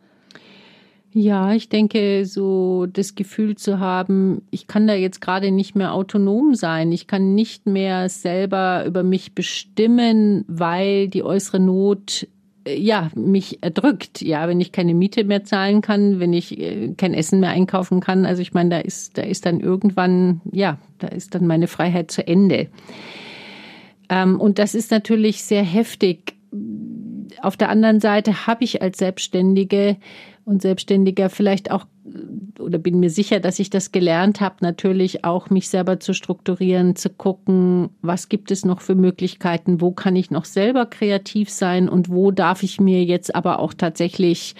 Ja, ich denke, so das Gefühl zu haben, ich kann da jetzt gerade nicht mehr autonom sein. Ich kann nicht mehr selber über mich bestimmen, weil die äußere Not äh, ja, mich erdrückt. Ja, wenn ich keine Miete mehr zahlen kann, wenn ich äh, kein Essen mehr einkaufen kann. Also ich meine, da ist, da ist dann irgendwann, ja, da ist dann meine Freiheit zu Ende. Ähm, und das ist natürlich sehr heftig. Auf der anderen Seite habe ich als Selbstständige und Selbstständiger vielleicht auch oder bin mir sicher, dass ich das gelernt habe, natürlich auch mich selber zu strukturieren, zu gucken, was gibt es noch für Möglichkeiten, wo kann ich noch selber kreativ sein und wo darf ich mir jetzt aber auch tatsächlich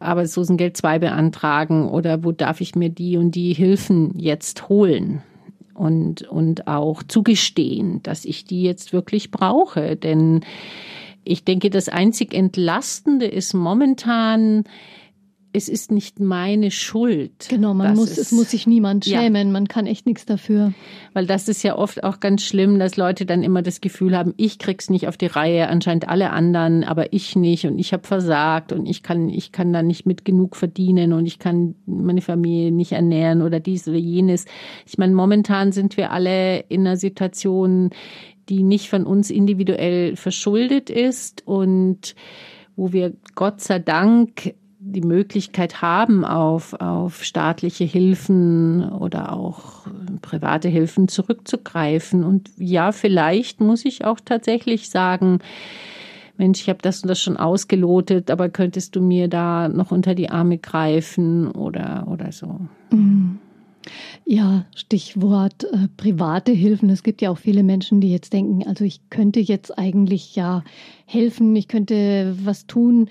Arbeitslosengeld 2 beantragen oder wo darf ich mir die und die Hilfen jetzt holen und, und auch zugestehen, dass ich die jetzt wirklich brauche. Denn ich denke, das einzig Entlastende ist momentan, es ist nicht meine Schuld. Genau, man muss, es, muss sich niemand schämen, ja. man kann echt nichts dafür. Weil das ist ja oft auch ganz schlimm, dass Leute dann immer das Gefühl haben, ich krieg's nicht auf die Reihe, anscheinend alle anderen, aber ich nicht und ich habe versagt und ich kann, ich kann da nicht mit genug verdienen und ich kann meine Familie nicht ernähren oder dies oder jenes. Ich meine, momentan sind wir alle in einer Situation, die nicht von uns individuell verschuldet ist und wo wir Gott sei Dank die Möglichkeit haben, auf, auf staatliche Hilfen oder auch private Hilfen zurückzugreifen. Und ja, vielleicht muss ich auch tatsächlich sagen, Mensch, ich habe das und das schon ausgelotet, aber könntest du mir da noch unter die Arme greifen oder, oder so? Mhm. Ja, Stichwort äh, private Hilfen. Es gibt ja auch viele Menschen, die jetzt denken, also ich könnte jetzt eigentlich ja helfen, ich könnte was tun.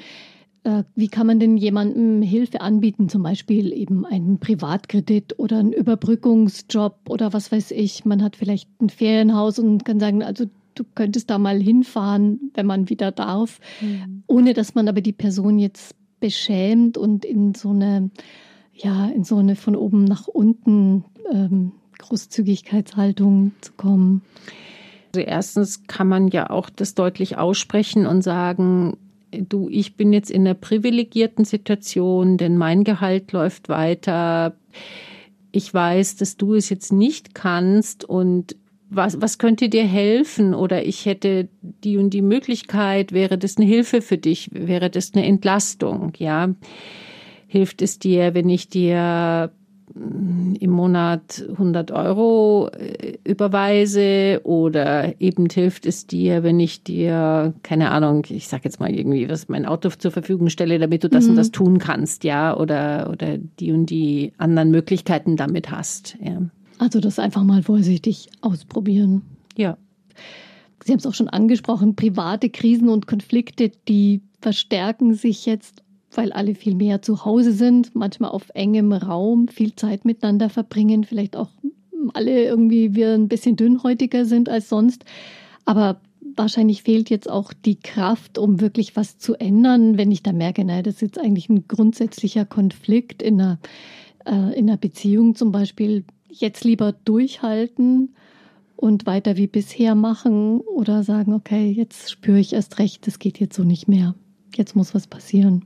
Äh, wie kann man denn jemandem Hilfe anbieten, zum Beispiel eben einen Privatkredit oder einen Überbrückungsjob oder was weiß ich? Man hat vielleicht ein Ferienhaus und kann sagen, also du könntest da mal hinfahren, wenn man wieder darf, mhm. ohne dass man aber die Person jetzt beschämt und in so eine, ja, in so eine von oben nach unten ähm, Großzügigkeitshaltung zu kommen? Also erstens kann man ja auch das deutlich aussprechen und sagen, du, ich bin jetzt in einer privilegierten Situation, denn mein Gehalt läuft weiter. Ich weiß, dass du es jetzt nicht kannst und was, was könnte dir helfen? Oder ich hätte die und die Möglichkeit, wäre das eine Hilfe für dich? Wäre das eine Entlastung? Ja. Hilft es dir, wenn ich dir im Monat 100 Euro äh, überweise oder eben hilft es dir, wenn ich dir, keine Ahnung, ich sag jetzt mal irgendwie, was mein Auto zur Verfügung stelle, damit du das mhm. und das tun kannst, ja, oder, oder die und die anderen Möglichkeiten damit hast, ja. Also das einfach mal vorsichtig ausprobieren. Ja. Sie haben es auch schon angesprochen, private Krisen und Konflikte, die verstärken sich jetzt weil alle viel mehr zu Hause sind, manchmal auf engem Raum viel Zeit miteinander verbringen, vielleicht auch alle irgendwie wir ein bisschen dünnhäutiger sind als sonst. Aber wahrscheinlich fehlt jetzt auch die Kraft, um wirklich was zu ändern, wenn ich da merke, nein, das ist jetzt eigentlich ein grundsätzlicher Konflikt in einer, äh, in einer Beziehung zum Beispiel. Jetzt lieber durchhalten und weiter wie bisher machen oder sagen, okay, jetzt spüre ich erst recht, das geht jetzt so nicht mehr. Jetzt muss was passieren.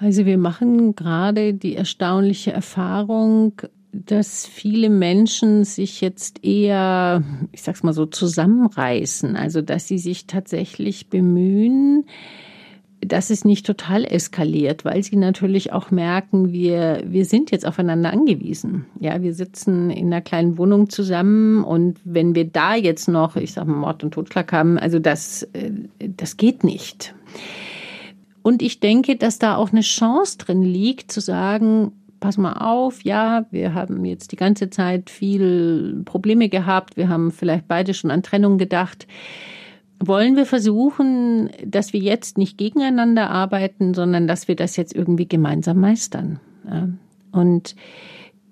Also wir machen gerade die erstaunliche Erfahrung, dass viele Menschen sich jetzt eher, ich sag's mal so, zusammenreißen. Also dass sie sich tatsächlich bemühen, dass es nicht total eskaliert, weil sie natürlich auch merken, wir, wir sind jetzt aufeinander angewiesen. Ja, wir sitzen in einer kleinen Wohnung zusammen und wenn wir da jetzt noch, ich sag mal, Mord und Totschlag haben, also das, äh, das geht nicht. Und ich denke, dass da auch eine Chance drin liegt, zu sagen, pass mal auf, ja, wir haben jetzt die ganze Zeit viel Probleme gehabt, wir haben vielleicht beide schon an Trennung gedacht. Wollen wir versuchen, dass wir jetzt nicht gegeneinander arbeiten, sondern dass wir das jetzt irgendwie gemeinsam meistern? Und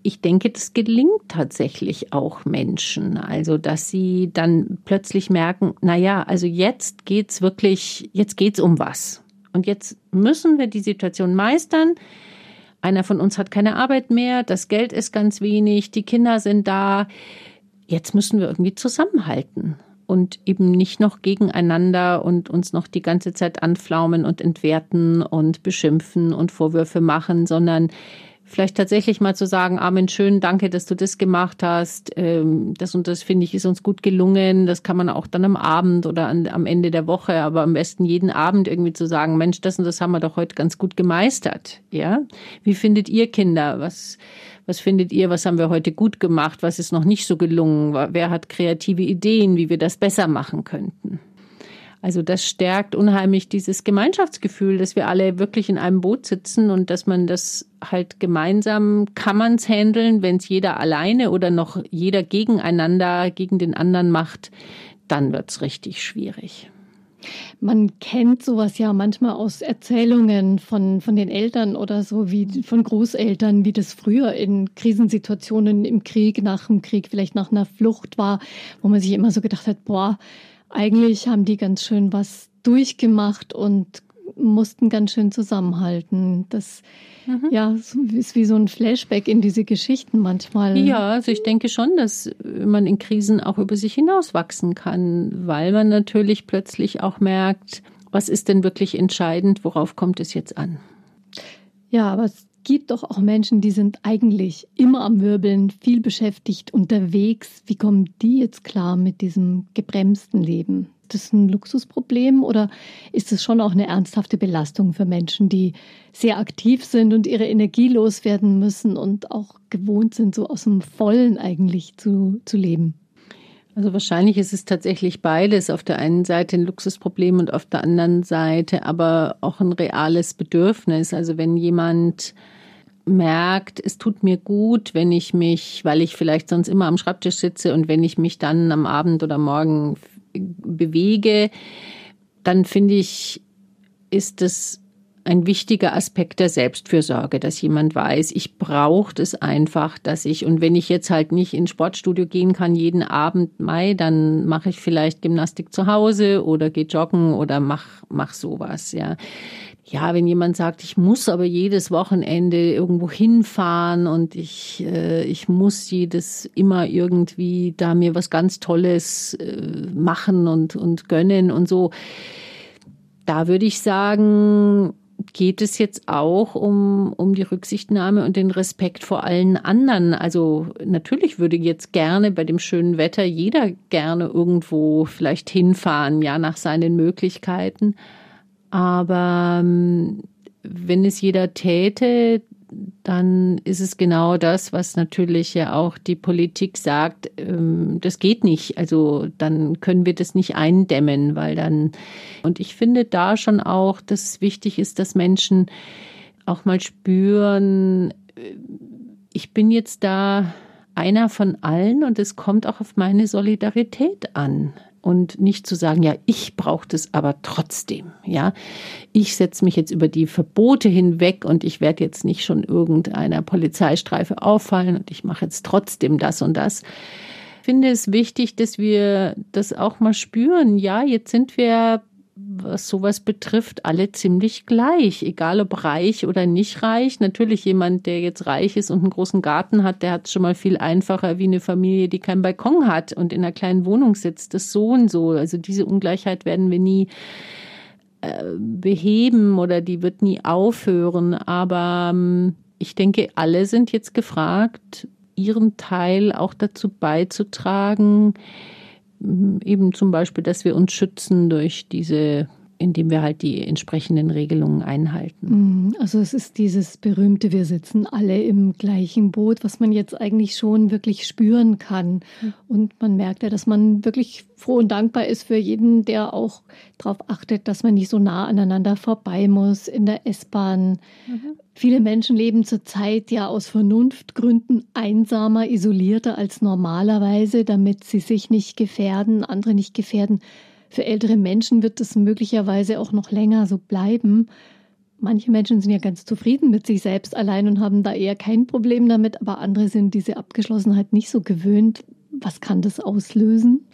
ich denke, das gelingt tatsächlich auch Menschen. Also, dass sie dann plötzlich merken, na ja, also jetzt geht's wirklich, jetzt geht's um was. Und jetzt müssen wir die Situation meistern. Einer von uns hat keine Arbeit mehr, das Geld ist ganz wenig, die Kinder sind da. Jetzt müssen wir irgendwie zusammenhalten und eben nicht noch gegeneinander und uns noch die ganze Zeit anflaumen und entwerten und beschimpfen und Vorwürfe machen, sondern vielleicht tatsächlich mal zu sagen, Armin, schön, danke, dass du das gemacht hast. Ähm, das und das finde ich ist uns gut gelungen. Das kann man auch dann am Abend oder an, am Ende der Woche, aber am besten jeden Abend irgendwie zu sagen, Mensch, das und das haben wir doch heute ganz gut gemeistert. Ja, wie findet ihr Kinder? Was was findet ihr? Was haben wir heute gut gemacht? Was ist noch nicht so gelungen? Wer hat kreative Ideen, wie wir das besser machen könnten? Also das stärkt unheimlich dieses Gemeinschaftsgefühl, dass wir alle wirklich in einem Boot sitzen und dass man das halt gemeinsam kann man es handeln, wenn es jeder alleine oder noch jeder gegeneinander, gegen den anderen macht, dann wird's richtig schwierig. Man kennt sowas ja manchmal aus Erzählungen von, von den Eltern oder so, wie von Großeltern, wie das früher in Krisensituationen im Krieg, nach dem Krieg, vielleicht nach einer Flucht war, wo man sich immer so gedacht hat, boah, eigentlich haben die ganz schön was durchgemacht und mussten ganz schön zusammenhalten. Das mhm. ja ist wie so ein Flashback in diese Geschichten manchmal. Ja, also ich denke schon, dass man in Krisen auch über sich hinauswachsen kann, weil man natürlich plötzlich auch merkt, was ist denn wirklich entscheidend, worauf kommt es jetzt an? Ja, aber es gibt doch auch Menschen, die sind eigentlich immer am Wirbeln, viel beschäftigt, unterwegs. Wie kommen die jetzt klar mit diesem gebremsten Leben? Ist das ein Luxusproblem oder ist es schon auch eine ernsthafte Belastung für Menschen, die sehr aktiv sind und ihre Energie loswerden müssen und auch gewohnt sind, so aus dem Vollen eigentlich zu, zu leben? Also wahrscheinlich ist es tatsächlich beides. Auf der einen Seite ein Luxusproblem und auf der anderen Seite aber auch ein reales Bedürfnis. Also wenn jemand merkt, es tut mir gut, wenn ich mich, weil ich vielleicht sonst immer am Schreibtisch sitze und wenn ich mich dann am Abend oder morgen bewege, dann finde ich, ist es ein wichtiger Aspekt der Selbstfürsorge, dass jemand weiß, ich brauche es einfach, dass ich, und wenn ich jetzt halt nicht ins Sportstudio gehen kann jeden Abend Mai, dann mache ich vielleicht Gymnastik zu Hause oder gehe joggen oder mach, mach sowas, ja. Ja, wenn jemand sagt, ich muss aber jedes Wochenende irgendwo hinfahren und ich, äh, ich muss jedes immer irgendwie da mir was ganz Tolles äh, machen und, und gönnen und so, da würde ich sagen, geht es jetzt auch um, um die Rücksichtnahme und den Respekt vor allen anderen. Also natürlich würde jetzt gerne bei dem schönen Wetter jeder gerne irgendwo vielleicht hinfahren, ja, nach seinen Möglichkeiten. Aber ähm, wenn es jeder täte, dann ist es genau das, was natürlich ja auch die Politik sagt, ähm, das geht nicht. Also dann können wir das nicht eindämmen, weil dann, und ich finde da schon auch, dass wichtig ist, dass Menschen auch mal spüren, äh, ich bin jetzt da einer von allen und es kommt auch auf meine Solidarität an und nicht zu sagen, ja, ich brauche das aber trotzdem, ja. Ich setze mich jetzt über die Verbote hinweg und ich werde jetzt nicht schon irgendeiner Polizeistreife auffallen und ich mache jetzt trotzdem das und das. Ich finde es wichtig, dass wir das auch mal spüren. Ja, jetzt sind wir was sowas betrifft, alle ziemlich gleich, egal ob reich oder nicht reich. Natürlich jemand, der jetzt reich ist und einen großen Garten hat, der hat es schon mal viel einfacher wie eine Familie, die keinen Balkon hat und in einer kleinen Wohnung sitzt. Das so und so. Also diese Ungleichheit werden wir nie äh, beheben oder die wird nie aufhören. Aber ähm, ich denke, alle sind jetzt gefragt, ihren Teil auch dazu beizutragen, eben zum Beispiel, dass wir uns schützen durch diese indem wir halt die entsprechenden Regelungen einhalten. Mhm. Also es ist dieses berühmte, wir sitzen alle im gleichen Boot, was man jetzt eigentlich schon wirklich spüren kann. Mhm. Und man merkt ja, dass man wirklich froh und dankbar ist für jeden, der auch darauf achtet, dass man nicht so nah aneinander vorbei muss in der S-Bahn. Mhm. Viele Menschen leben zurzeit ja aus Vernunftgründen einsamer, isolierter als normalerweise, damit sie sich nicht gefährden, andere nicht gefährden. Für ältere Menschen wird es möglicherweise auch noch länger so bleiben. Manche Menschen sind ja ganz zufrieden mit sich selbst allein und haben da eher kein Problem damit, aber andere sind diese Abgeschlossenheit nicht so gewöhnt. Was kann das auslösen?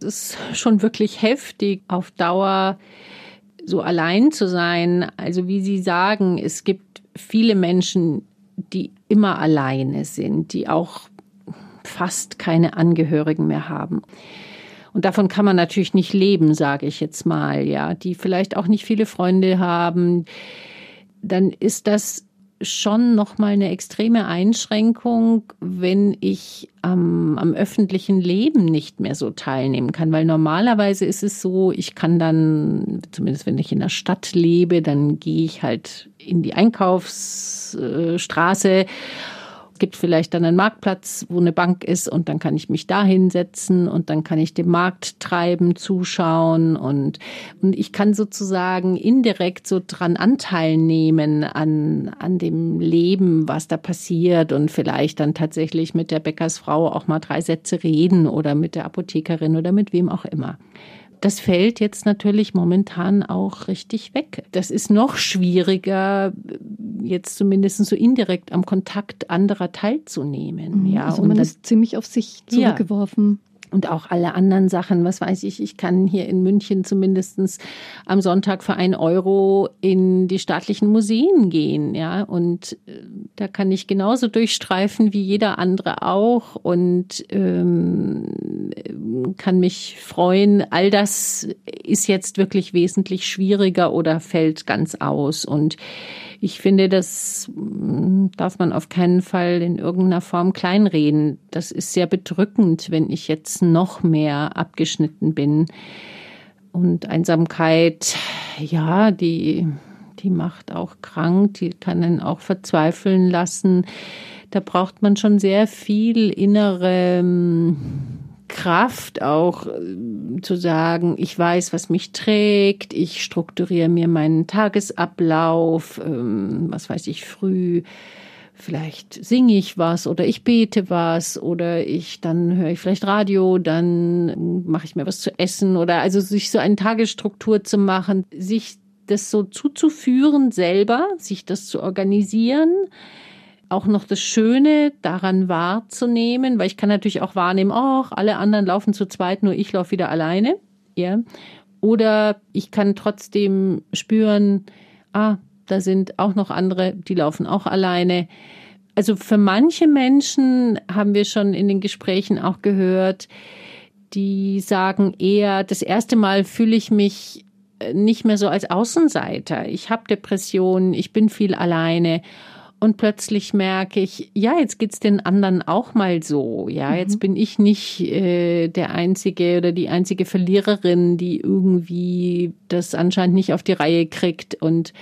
Es ist schon wirklich heftig, auf Dauer so allein zu sein. Also wie Sie sagen, es gibt viele Menschen, die immer alleine sind, die auch fast keine Angehörigen mehr haben. Und davon kann man natürlich nicht leben, sage ich jetzt mal, ja, die vielleicht auch nicht viele Freunde haben. Dann ist das schon nochmal eine extreme Einschränkung, wenn ich am, am öffentlichen Leben nicht mehr so teilnehmen kann. Weil normalerweise ist es so, ich kann dann, zumindest wenn ich in der Stadt lebe, dann gehe ich halt in die Einkaufsstraße gibt vielleicht dann einen Marktplatz, wo eine Bank ist und dann kann ich mich da hinsetzen und dann kann ich dem Markt treiben, zuschauen und, und ich kann sozusagen indirekt so dran Anteil nehmen an, an dem Leben, was da passiert und vielleicht dann tatsächlich mit der Bäckersfrau auch mal drei Sätze reden oder mit der Apothekerin oder mit wem auch immer. Das fällt jetzt natürlich momentan auch richtig weg. Das ist noch schwieriger, jetzt zumindest so indirekt am Kontakt anderer teilzunehmen. Mhm, ja, also man das, ist ziemlich auf sich zurückgeworfen. Ja und auch alle anderen Sachen. Was weiß ich, ich kann hier in München zumindestens am Sonntag für ein Euro in die staatlichen Museen gehen, ja. Und äh, da kann ich genauso durchstreifen wie jeder andere auch und ähm, kann mich freuen. All das ist jetzt wirklich wesentlich schwieriger oder fällt ganz aus. Und ich finde, das hm, darf man auf keinen Fall in irgendeiner Form kleinreden. Das ist sehr bedrückend, wenn ich jetzt noch mehr abgeschnitten bin. Und Einsamkeit, ja, die, die macht auch krank, die kann einen auch verzweifeln lassen. Da braucht man schon sehr viel innere hm, Kraft auch äh, zu sagen, ich weiß, was mich trägt, ich strukturiere mir meinen Tagesablauf, ähm, was weiß ich, früh, vielleicht singe ich was oder ich bete was oder ich dann höre ich vielleicht Radio, dann mache ich mir was zu essen oder also sich so eine Tagesstruktur zu machen, sich das so zuzuführen selber, sich das zu organisieren auch noch das Schöne daran wahrzunehmen, weil ich kann natürlich auch wahrnehmen, oh, alle anderen laufen zu zweit, nur ich laufe wieder alleine. Ja. Oder ich kann trotzdem spüren, ah, da sind auch noch andere, die laufen auch alleine. Also für manche Menschen haben wir schon in den Gesprächen auch gehört, die sagen eher, das erste Mal fühle ich mich äh, nicht mehr so als Außenseiter. Ich habe Depressionen, ich bin viel alleine und plötzlich merke ich, ja, jetzt geht's den anderen auch mal so. Ja, mhm. jetzt bin ich nicht äh, der einzige oder die einzige Verliererin, die irgendwie das anscheinend nicht auf die Reihe kriegt. Und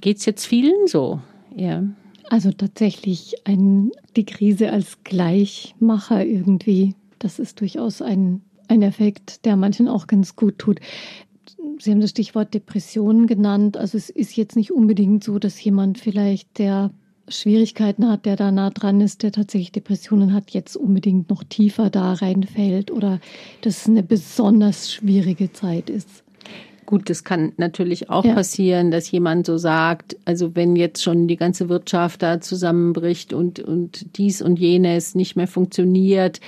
geht's jetzt vielen so? Ja. Also tatsächlich ein, die Krise als Gleichmacher irgendwie. Das ist durchaus ein, ein Effekt, der manchen auch ganz gut tut. Sie haben das Stichwort Depressionen genannt. Also es ist jetzt nicht unbedingt so, dass jemand vielleicht, der Schwierigkeiten hat, der da nah dran ist, der tatsächlich Depressionen hat, jetzt unbedingt noch tiefer da reinfällt oder dass es eine besonders schwierige Zeit ist. Gut, das kann natürlich auch ja. passieren, dass jemand so sagt, also wenn jetzt schon die ganze Wirtschaft da zusammenbricht und, und dies und jenes nicht mehr funktioniert,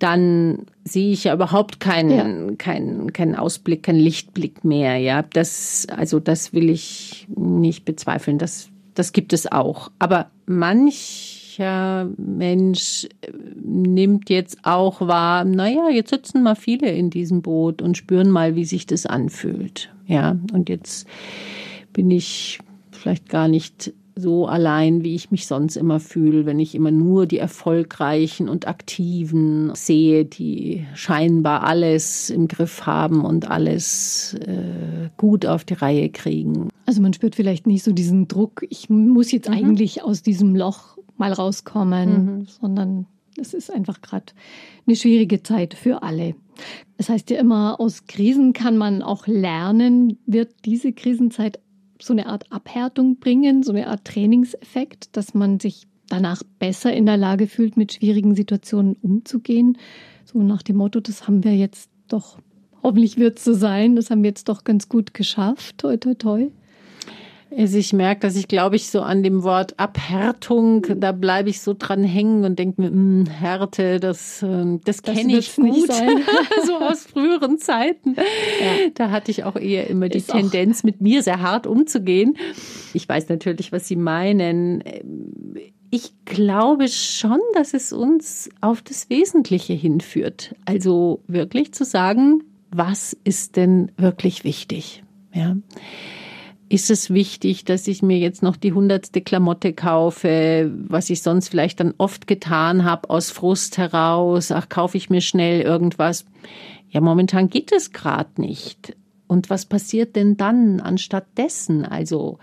dann sehe ich ja überhaupt keinen, ja. keinen, keinen Ausblick, keinen Lichtblick mehr. Ja, das, also das will ich nicht bezweifeln. Das, das gibt es auch. Aber mancher Mensch äh, nimmt jetzt auch wahr, naja, jetzt sitzen mal viele in diesem Boot und spüren mal, wie sich das anfühlt. Ja, und jetzt bin ich vielleicht gar nicht so allein, wie ich mich sonst immer fühle, wenn ich immer nur die Erfolgreichen und Aktiven sehe, die scheinbar alles im Griff haben und alles äh, gut auf die Reihe kriegen. Also man spürt vielleicht nicht so diesen Druck, ich muss jetzt mhm. eigentlich aus diesem Loch mal rauskommen, mhm. sondern es ist einfach gerade eine schwierige Zeit für alle. Es das heißt ja immer, aus Krisen kann man auch lernen. Wird diese Krisenzeit so eine Art Abhärtung bringen, so eine Art Trainingseffekt, dass man sich danach besser in der Lage fühlt, mit schwierigen Situationen umzugehen. So nach dem Motto, das haben wir jetzt doch, hoffentlich wird es so sein, das haben wir jetzt doch ganz gut geschafft. Toi, toi, toi. Also ich merke, dass ich, glaube ich, so an dem Wort Abhärtung, da bleibe ich so dran hängen und denke mir, mh, hm, Härte, das, ähm, das, das kenne ich gut, so aus früheren Zeiten. Ja. Da hatte ich auch eher immer die Ist Tendenz, mit mir sehr hart umzugehen. Ich weiß natürlich, was Sie meinen. Ich glaube schon, dass es uns auf das Wesentliche hinführt. Also wirklich zu sagen, was ist denn wirklich wichtig? Ja ist es wichtig, dass ich mir jetzt noch die hundertste Klamotte kaufe, was ich sonst vielleicht dann oft getan habe aus Frust heraus. Ach, kaufe ich mir schnell irgendwas. Ja, momentan geht es gerade nicht. Und was passiert denn dann anstatt dessen? Also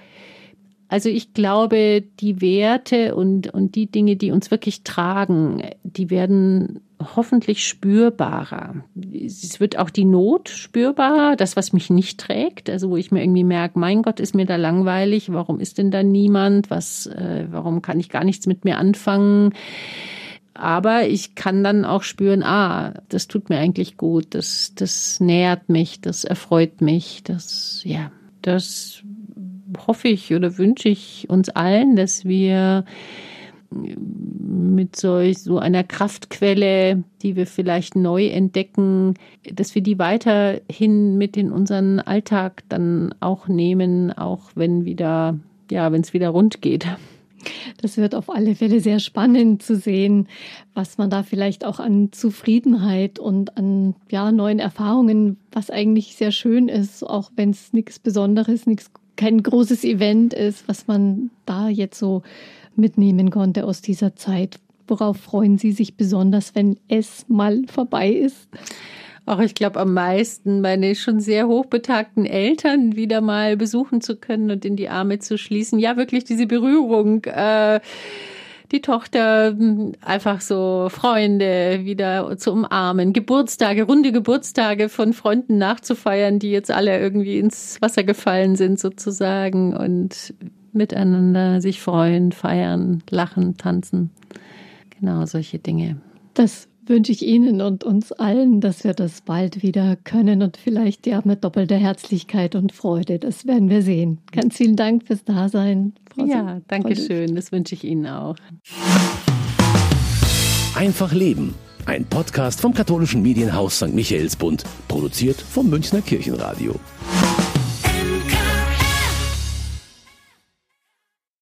also ich glaube, die Werte und, und die Dinge, die uns wirklich tragen, die werden hoffentlich spürbarer. Es wird auch die Not spürbarer, das, was mich nicht trägt, also wo ich mir irgendwie merke, mein Gott, ist mir da langweilig, warum ist denn da niemand, was, äh, warum kann ich gar nichts mit mir anfangen? Aber ich kann dann auch spüren, ah, das tut mir eigentlich gut, das, das nährt mich, das erfreut mich, das, ja, das hoffe ich oder wünsche ich uns allen, dass wir mit solch so einer Kraftquelle, die wir vielleicht neu entdecken, dass wir die weiterhin mit in unseren Alltag dann auch nehmen, auch wenn wieder, ja, wenn es wieder rund geht. Das wird auf alle Fälle sehr spannend zu sehen, was man da vielleicht auch an Zufriedenheit und an ja, neuen Erfahrungen, was eigentlich sehr schön ist, auch wenn es nichts Besonderes, nichts kein großes Event ist, was man da jetzt so mitnehmen konnte aus dieser Zeit. Worauf freuen Sie sich besonders, wenn es mal vorbei ist? Auch ich glaube am meisten meine schon sehr hochbetagten Eltern wieder mal besuchen zu können und in die Arme zu schließen. Ja, wirklich diese Berührung. Äh, die Tochter hm, einfach so Freunde wieder zu umarmen, Geburtstage, runde Geburtstage von Freunden nachzufeiern, die jetzt alle irgendwie ins Wasser gefallen sind sozusagen und miteinander sich freuen, feiern, lachen, tanzen. Genau solche Dinge. Das wünsche ich Ihnen und uns allen, dass wir das bald wieder können und vielleicht ja mit doppelter Herzlichkeit und Freude. Das werden wir sehen. Ganz vielen Dank fürs Dasein. Frau ja, danke schön. Das wünsche ich Ihnen auch. Einfach Leben. Ein Podcast vom katholischen Medienhaus St. Michaelsbund, produziert vom Münchner Kirchenradio.